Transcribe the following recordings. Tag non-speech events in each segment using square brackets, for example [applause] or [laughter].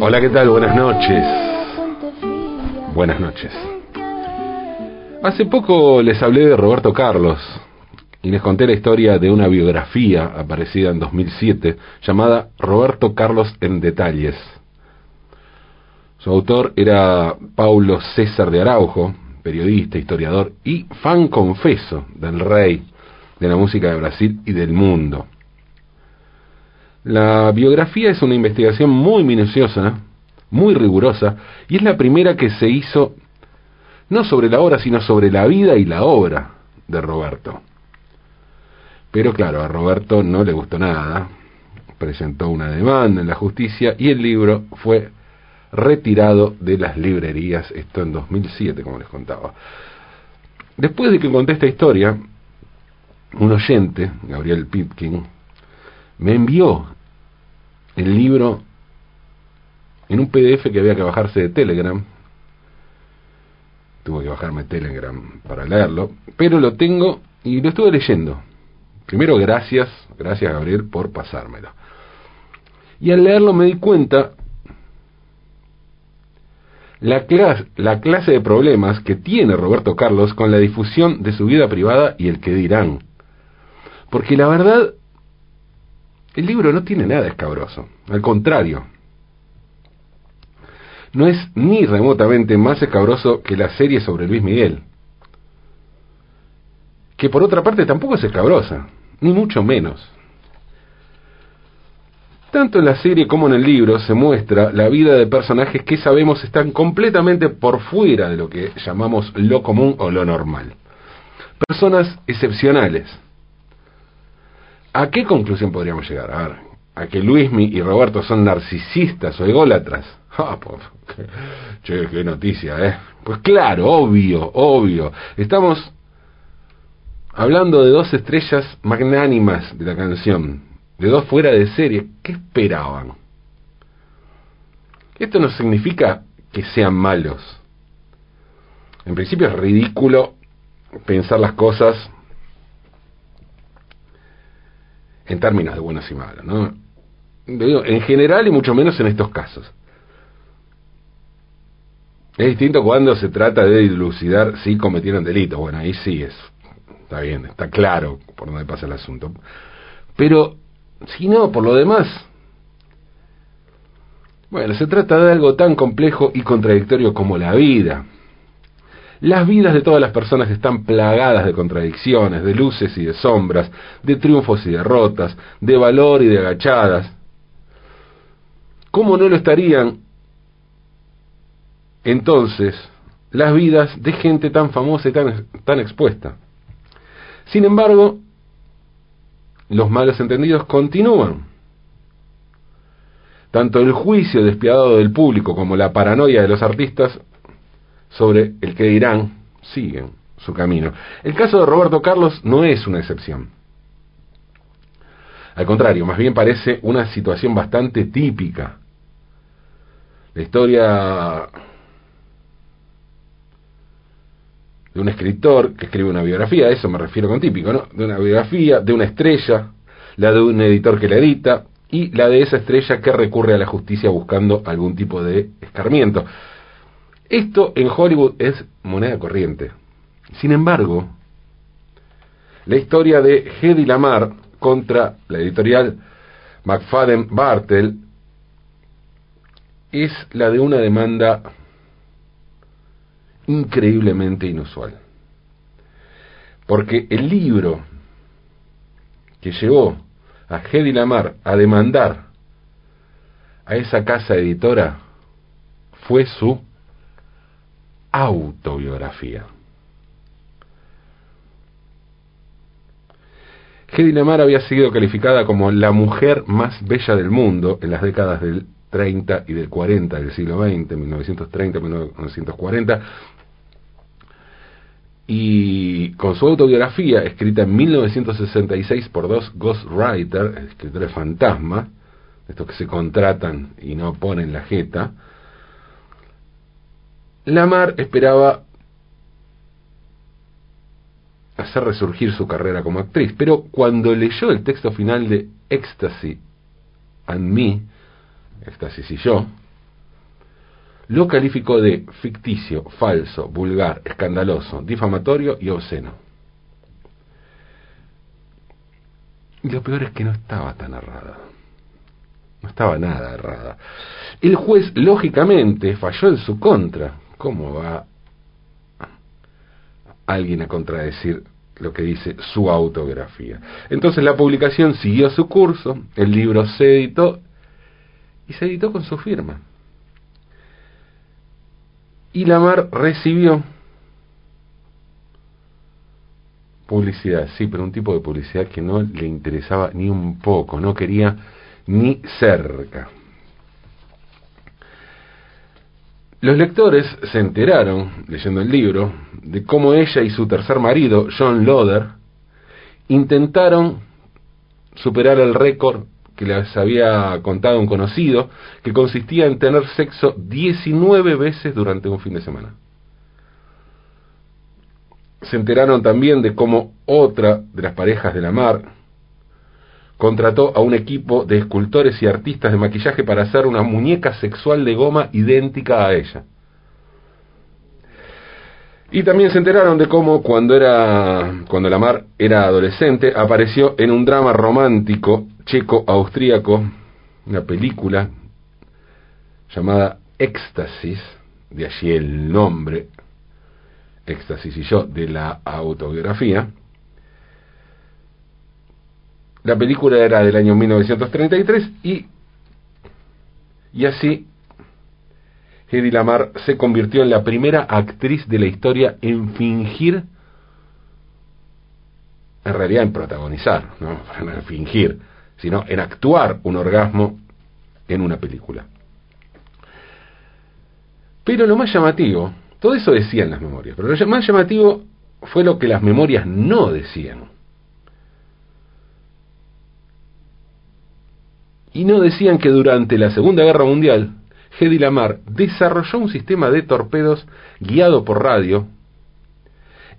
Hola, ¿qué tal? Buenas noches. Buenas noches. Hace poco les hablé de Roberto Carlos y les conté la historia de una biografía aparecida en 2007 llamada Roberto Carlos en detalles. Su autor era Paulo César de Araujo, periodista, historiador y fan confeso del rey de la música de Brasil y del mundo. La biografía es una investigación muy minuciosa, muy rigurosa, y es la primera que se hizo no sobre la obra, sino sobre la vida y la obra de Roberto. Pero claro, a Roberto no le gustó nada, presentó una demanda en la justicia y el libro fue retirado de las librerías, esto en 2007, como les contaba. Después de que conté esta historia, un oyente, Gabriel Pitkin, me envió el libro en un PDF que había que bajarse de Telegram. Tuve que bajarme Telegram para leerlo, pero lo tengo y lo estuve leyendo. Primero, gracias, gracias Gabriel por pasármelo. Y al leerlo me di cuenta la, clase, la clase de problemas que tiene Roberto Carlos con la difusión de su vida privada y el que dirán. Porque la verdad el libro no tiene nada escabroso, al contrario. No es ni remotamente más escabroso que la serie sobre Luis Miguel, que por otra parte tampoco es escabrosa, ni mucho menos. Tanto en la serie como en el libro se muestra la vida de personajes que sabemos están completamente por fuera de lo que llamamos lo común o lo normal. Personas excepcionales, ¿A qué conclusión podríamos llegar? A ver, a que Luismi y Roberto son narcisistas o ególatras. [laughs] Ah, pues, che, qué noticia, ¿eh? Pues claro, obvio, obvio. Estamos hablando de dos estrellas magnánimas de la canción, de dos fuera de serie. ¿Qué esperaban? Esto no significa que sean malos. En principio es ridículo pensar las cosas en términos de buenos y malos, ¿no? En general y mucho menos en estos casos. Es distinto cuando se trata de dilucidar si cometieron delitos. Bueno, ahí sí es, está bien, está claro por dónde pasa el asunto. Pero, si no, por lo demás, bueno, se trata de algo tan complejo y contradictorio como la vida. Las vidas de todas las personas están plagadas de contradicciones, de luces y de sombras, de triunfos y derrotas, de valor y de agachadas. ¿Cómo no lo estarían entonces las vidas de gente tan famosa y tan, tan expuesta? Sin embargo, los malos entendidos continúan. Tanto el juicio despiadado del público como la paranoia de los artistas sobre el que dirán, siguen su camino. El caso de Roberto Carlos no es una excepción. Al contrario, más bien parece una situación bastante típica. La historia de un escritor que escribe una biografía, a eso me refiero con típico, ¿no? De una biografía, de una estrella, la de un editor que la edita y la de esa estrella que recurre a la justicia buscando algún tipo de escarmiento. Esto en Hollywood es moneda corriente. Sin embargo, la historia de Hedy Lamar contra la editorial McFadden Bartel es la de una demanda increíblemente inusual. Porque el libro que llevó a Hedy Lamar a demandar a esa casa editora fue su autobiografía. Hedy Lamar había sido calificada como la mujer más bella del mundo en las décadas del 30 y del 40 del siglo XX, 1930-1940, y con su autobiografía, escrita en 1966 por dos ghostwriters, escritores fantasma, estos que se contratan y no ponen la jeta, Lamar esperaba hacer resurgir su carrera como actriz, pero cuando leyó el texto final de Ecstasy and Me, Éxtasis y yo, lo calificó de ficticio, falso, vulgar, escandaloso, difamatorio y obsceno. Y lo peor es que no estaba tan errada. No estaba nada errada. El juez, lógicamente, falló en su contra. ¿Cómo va alguien a contradecir lo que dice su autografía? Entonces la publicación siguió su curso, el libro se editó y se editó con su firma. Y Lamar recibió publicidad, sí, pero un tipo de publicidad que no le interesaba ni un poco, no quería ni cerca. Los lectores se enteraron, leyendo el libro, de cómo ella y su tercer marido, John Loder, intentaron superar el récord que les había contado un conocido, que consistía en tener sexo 19 veces durante un fin de semana. Se enteraron también de cómo otra de las parejas de la mar contrató a un equipo de escultores y artistas de maquillaje para hacer una muñeca sexual de goma idéntica a ella. Y también se enteraron de cómo cuando era cuando la mar era adolescente apareció en un drama romántico checo-austríaco, una película llamada Éxtasis, de allí el nombre Éxtasis y yo de la autobiografía. La película era del año 1933 y y así Hedy Lamar se convirtió en la primera actriz de la historia en fingir, en realidad en protagonizar, no [laughs] en fingir, sino en actuar un orgasmo en una película. Pero lo más llamativo, todo eso decían las memorias, pero lo más llamativo fue lo que las memorias no decían. Y no decían que durante la Segunda Guerra Mundial, Hedy Lamar desarrolló un sistema de torpedos guiado por radio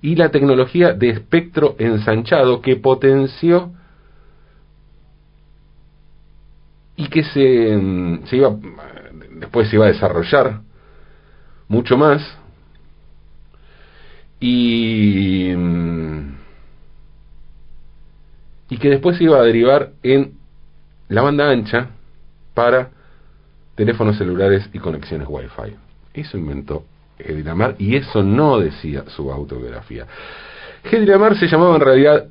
y la tecnología de espectro ensanchado que potenció y que se, se iba después se iba a desarrollar mucho más. Y y que después se iba a derivar en la banda ancha para teléfonos celulares y conexiones Wi-Fi. Eso inventó Hedy Lamar y eso no decía su autobiografía. Hedy Lamar se llamaba en realidad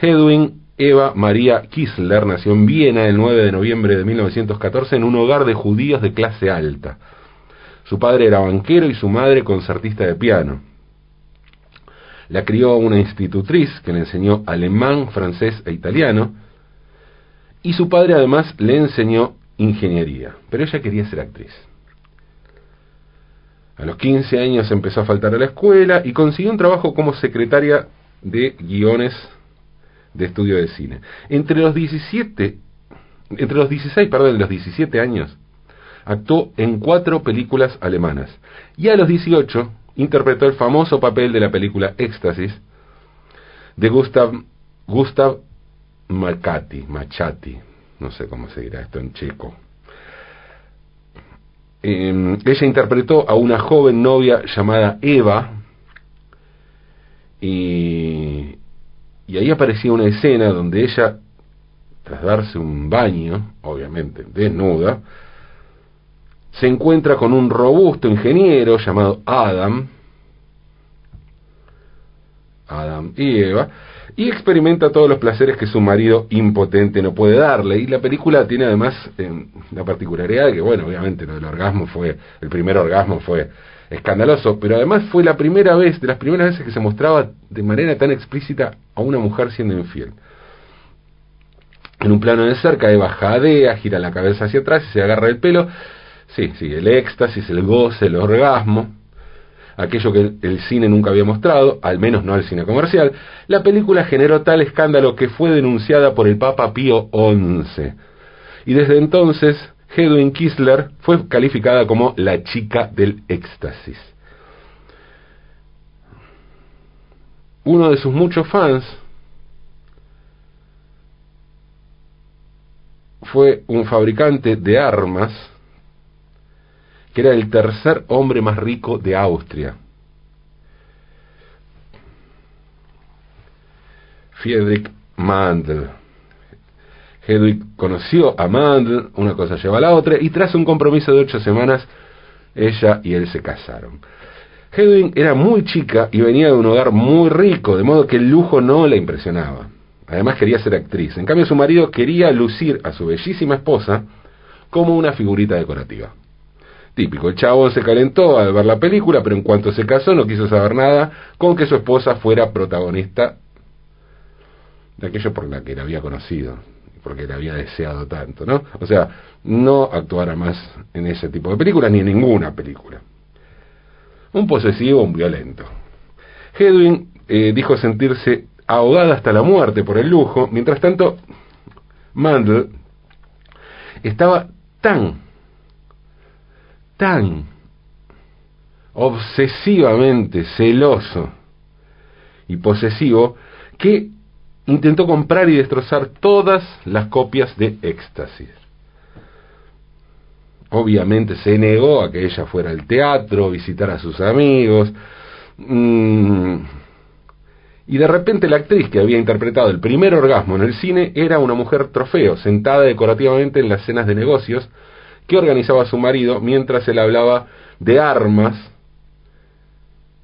Hedwin Eva María Kisler nació en Viena el 9 de noviembre de 1914 en un hogar de judíos de clase alta. Su padre era banquero y su madre concertista de piano. La crió una institutriz que le enseñó alemán, francés e italiano. Y su padre además le enseñó ingeniería. Pero ella quería ser actriz. A los 15 años empezó a faltar a la escuela y consiguió un trabajo como secretaria de guiones de estudio de cine. Entre los 17, entre los 16, perdón, los 17 años, actuó en cuatro películas alemanas. Y a los 18 interpretó el famoso papel de la película Éxtasis de Gustav, Gustav Machati, Machati, no sé cómo se dirá esto en checo. Em, ella interpretó a una joven novia llamada Eva y, y ahí aparecía una escena donde ella, tras darse un baño, obviamente desnuda, se encuentra con un robusto ingeniero llamado Adam, Adam y Eva, y experimenta todos los placeres que su marido impotente no puede darle. Y la película tiene además eh, la particularidad de que, bueno, obviamente lo del orgasmo fue, el primer orgasmo fue escandaloso, pero además fue la primera vez, de las primeras veces que se mostraba de manera tan explícita a una mujer siendo infiel. En un plano de cerca, Eva jadea, gira la cabeza hacia atrás y se agarra el pelo. Sí, sí, el éxtasis, el goce, el orgasmo, aquello que el cine nunca había mostrado, al menos no al cine comercial, la película generó tal escándalo que fue denunciada por el Papa Pío XI. Y desde entonces Hedwig Kisler fue calificada como la chica del éxtasis. Uno de sus muchos fans fue un fabricante de armas que era el tercer hombre más rico de Austria. Friedrich Mandel. Hedwig conoció a Mandel, una cosa lleva a la otra, y tras un compromiso de ocho semanas, ella y él se casaron. Hedwig era muy chica y venía de un hogar muy rico, de modo que el lujo no la impresionaba. Además quería ser actriz. En cambio su marido quería lucir a su bellísima esposa como una figurita decorativa. Típico, el chabón se calentó al ver la película, pero en cuanto se casó no quiso saber nada con que su esposa fuera protagonista de aquello por la que la había conocido, porque la había deseado tanto, ¿no? O sea, no actuara más en ese tipo de películas ni en ninguna película. Un posesivo, un violento. Hedwin eh, dijo sentirse ahogada hasta la muerte por el lujo, mientras tanto, Mandel estaba tan, tan obsesivamente celoso y posesivo que intentó comprar y destrozar todas las copias de Éxtasis. Obviamente se negó a que ella fuera al teatro, visitar a sus amigos. Mm, y de repente la actriz que había interpretado el primer orgasmo en el cine era una mujer trofeo, sentada decorativamente en las cenas de negocios que organizaba su marido mientras él hablaba de armas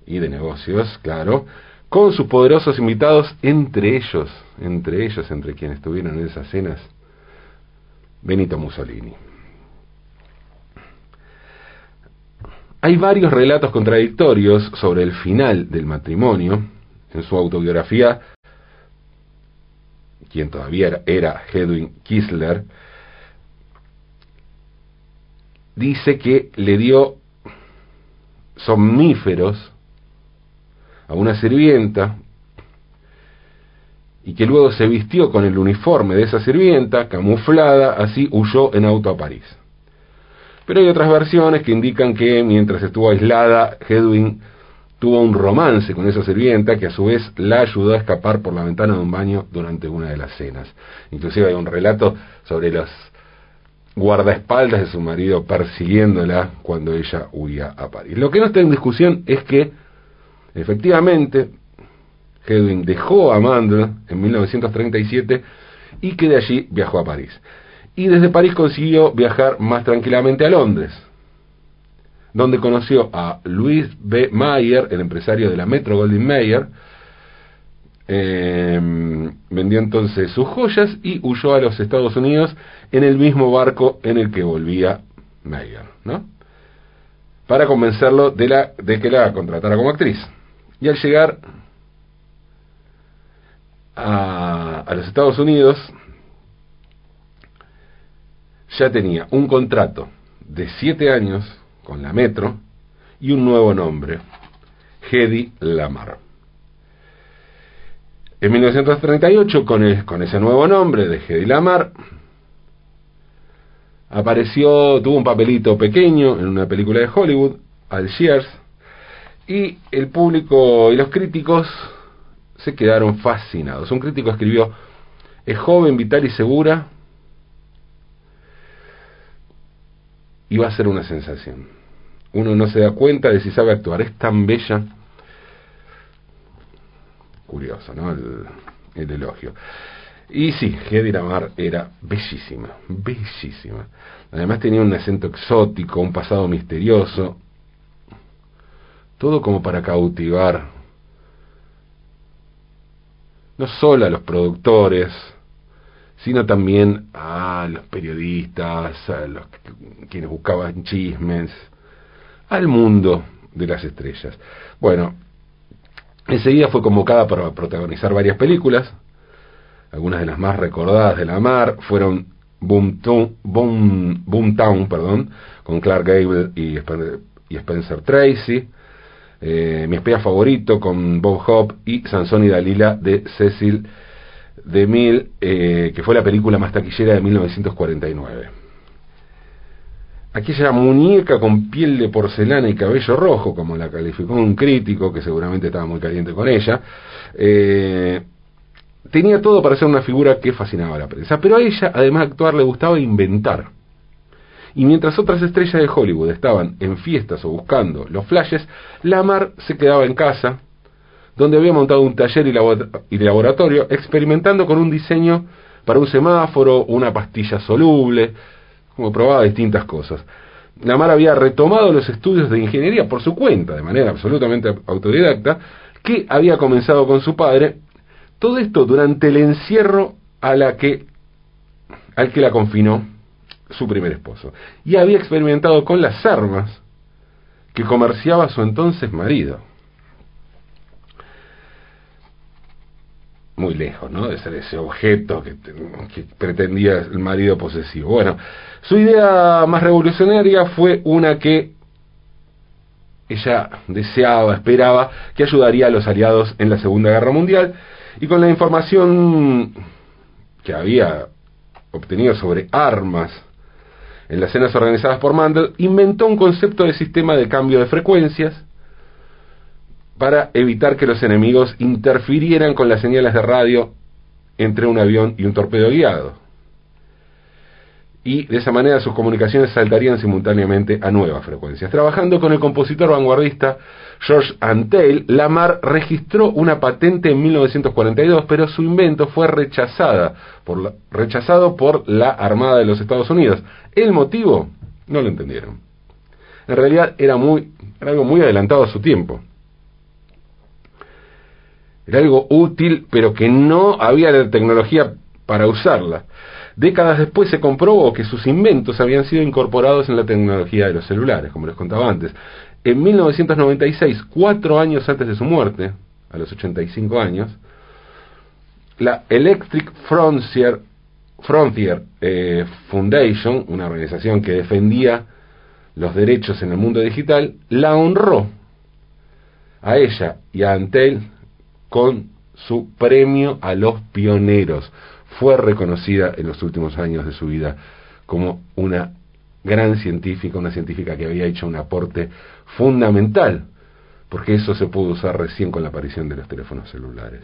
y de negocios, claro, con sus poderosos invitados, entre ellos, entre ellos, entre quienes estuvieron en esas cenas, Benito Mussolini. Hay varios relatos contradictorios sobre el final del matrimonio. En su autobiografía, quien todavía era Hedwig Kissler, dice que le dio somníferos a una sirvienta y que luego se vistió con el uniforme de esa sirvienta, camuflada, así huyó en auto a París. Pero hay otras versiones que indican que mientras estuvo aislada, Hedwig tuvo un romance con esa sirvienta que a su vez la ayudó a escapar por la ventana de un baño durante una de las cenas. Inclusive hay un relato sobre los guardaespaldas de su marido persiguiéndola cuando ella huía a París. Lo que no está en discusión es que Efectivamente, Hedwig dejó a Mandel en 1937 y que de allí viajó a París. Y desde París consiguió viajar más tranquilamente a Londres, donde conoció a Louis B. Mayer, el empresario de la Metro Goldwyn Mayer, em, vendió entonces sus joyas y huyó a los Estados Unidos en el mismo barco en el que volvía Mayer, ¿no? Para convencerlo de, que la contratara como actriz. Y al llegar a, los Estados Unidos, ya tenía un contrato de siete años con la Metro y un nuevo nombre, Hedy Lamar. En 1938, con, ese nuevo nombre de Hedy Lamar, apareció, tuvo un papelito pequeño en una película de Hollywood, Algiers, y el público y los críticos se quedaron fascinados. Un crítico escribió, es joven, vital y segura, y va a ser una sensación. Uno no se da cuenta de si sabe actuar, es tan bella. Curioso, ¿no? El, el elogio. Y sí, Hedy Lamar era bellísima, bellísima. Además tenía un acento exótico, un pasado misterioso, todo como para cautivar no solo a los productores, sino también a los periodistas, a los quienes buscaban chismes, al mundo de las estrellas. Bueno, enseguida fue convocada para protagonizar varias películas, algunas de las más recordadas de la mar fueron Boomtown, Boom, perdón, con Clark Gable y Spencer Tracy, eh, mi espía favorito con Bob Hope y Sansón y Dalila de Cecil DeMille, eh, que fue la película más taquillera de 1949. Aquella muñeca con piel de porcelana y cabello rojo, como la calificó un crítico que seguramente estaba muy caliente con ella, eh, tenía todo para ser una figura que fascinaba a la prensa. Pero a ella, además de actuar, le gustaba inventar. Y mientras otras estrellas de Hollywood estaban en fiestas o buscando los flashes, Lamar se quedaba en casa, donde había montado un taller y laboratorio experimentando con un diseño para un semáforo, una pastilla soluble, como probaba distintas cosas. Lamar había retomado los estudios de ingeniería por su cuenta, de manera absolutamente autodidacta, que había comenzado con su padre, todo esto durante el encierro a la que, al que la confinó su primer esposo, y había experimentado con las armas que comerciaba su entonces marido. Muy lejos, ¿no? De ser ese objeto que, pretendía el marido posesivo. Bueno, su idea más revolucionaria fue una que ella deseaba, esperaba, que ayudaría a los aliados en la Segunda Guerra Mundial, y con la información que había obtenido sobre armas en las escenas organizadas por Mandel, inventó un concepto de sistema de cambio de frecuencias para evitar que los enemigos interfirieran con las señales de radio entre un avión y un torpedo guiado y de esa manera sus comunicaciones saltarían simultáneamente a nuevas frecuencias. Trabajando con el compositor vanguardista George Antheil, Lamar registró una patente en 1942, pero su invento fue rechazada por rechazado por la Armada de los Estados Unidos. ¿El motivo? No lo entendieron. En realidad era, muy, era algo muy adelantado a su tiempo. Era algo útil, pero que no había la tecnología para usarla. Décadas después se comprobó que sus inventos habían sido incorporados en la tecnología de los celulares, como les contaba antes. En 1996, cuatro años antes de su muerte, a los 85 años, la Electric Frontier, Frontier eh, Foundation, una organización que defendía los derechos en el mundo digital, la honró a ella y a Antel con su premio a los pioneros fue reconocida en los últimos años de su vida como una gran científica, una científica que había hecho un aporte fundamental, porque eso se pudo usar recién con la aparición de los teléfonos celulares.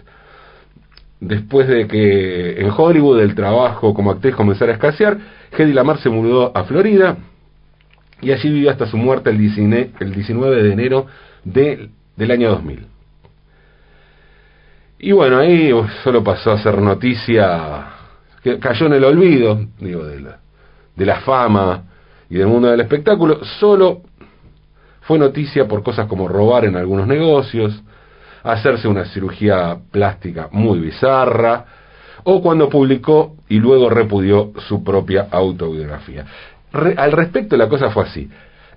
Después de que en Hollywood el trabajo como actriz comenzara a escasear, Hedy Lamar se mudó a Florida y allí vivió hasta su muerte el 19 de enero del año 2000. Y bueno, ahí solo pasó a ser noticia, que cayó en el olvido, digo, de la, de la fama y del mundo del espectáculo, solo fue noticia por cosas como robar en algunos negocios, hacerse una cirugía plástica muy bizarra, o cuando publicó y luego repudió su propia autobiografía. al respecto la cosa fue así.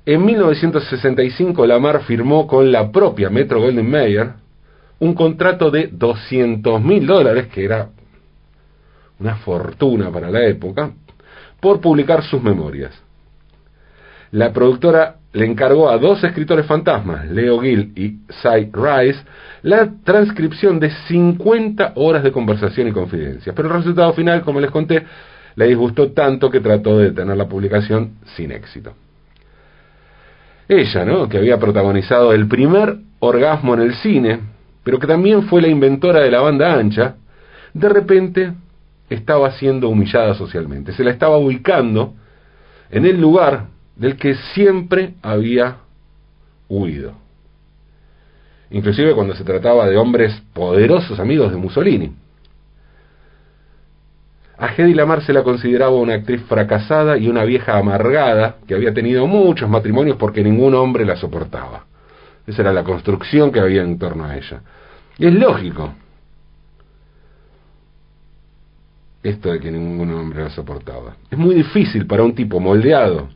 En 1965 Lamar firmó con la propia Metro Golden Mayer un contrato de 200 mil dólares, que era una fortuna para la época, por publicar sus memorias. La productora le encargó a dos escritores fantasmas, Leo Gill y Cy Rice, la transcripción de 50 horas de conversación y confidencia. Pero el resultado final, como les conté, le disgustó tanto que trató de detener la publicación sin éxito. Ella, ¿no? que había protagonizado el primer orgasmo en el cine, pero que también fue la inventora de la banda ancha, de repente estaba siendo humillada socialmente. Se la estaba ubicando en el lugar del que siempre había huido. Inclusive cuando se trataba de hombres poderosos amigos de Mussolini. A Hedy Lamar se la consideraba una actriz fracasada y una vieja amargada que había tenido muchos matrimonios porque ningún hombre la soportaba. Esa era la construcción que había en torno a ella. Y es lógico. Esto de que ningún hombre la soportaba. Es muy difícil para un tipo moldeado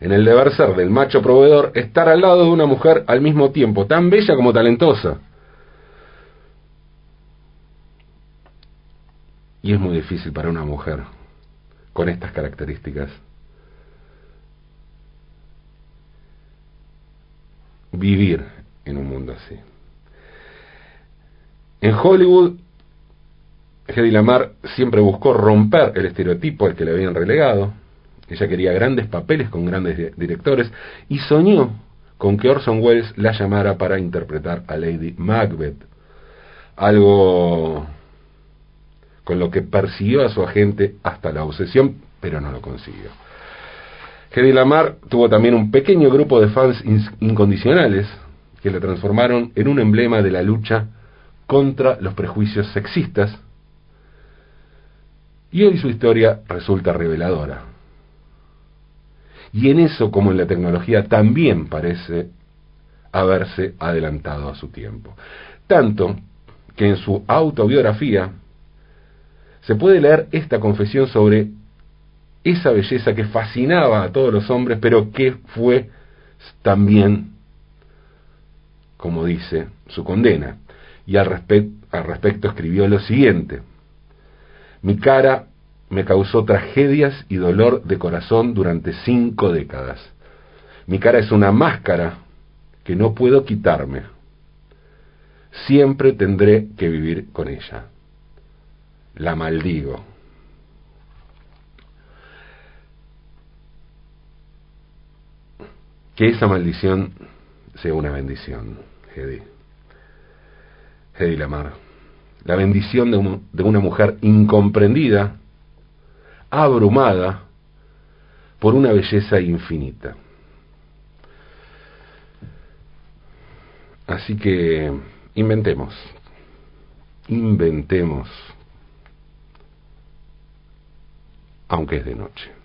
en el deber ser del macho proveedor estar al lado de una mujer al mismo tiempo, tan bella como talentosa. Y es muy difícil para una mujer con estas características vivir en un mundo así. En Hollywood, Hedy Lamar siempre buscó romper el estereotipo al que le habían relegado. Ella quería grandes papeles con grandes directores y soñó con que Orson Welles la llamara para interpretar a Lady Macbeth. Algo con lo que persiguió a su agente hasta la obsesión, pero no lo consiguió. Hedy Lamar tuvo también un pequeño grupo de fans incondicionales que le transformaron en un emblema de la lucha contra los prejuicios sexistas y hoy su historia resulta reveladora. Y en eso, como en la tecnología, también parece haberse adelantado a su tiempo. Tanto que en su autobiografía se puede leer esta confesión sobre esa belleza que fascinaba a todos los hombres, pero que fue también, como dice, su condena. Y al, al respecto escribió lo siguiente, mi cara me causó tragedias y dolor de corazón durante cinco décadas. Mi cara es una máscara que no puedo quitarme. Siempre tendré que vivir con ella. La maldigo. Que esa maldición sea una bendición, Hedy. Hedy Lamar. La bendición de, de una mujer incomprendida, abrumada por una belleza infinita. Así que inventemos, inventemos, aunque es de noche.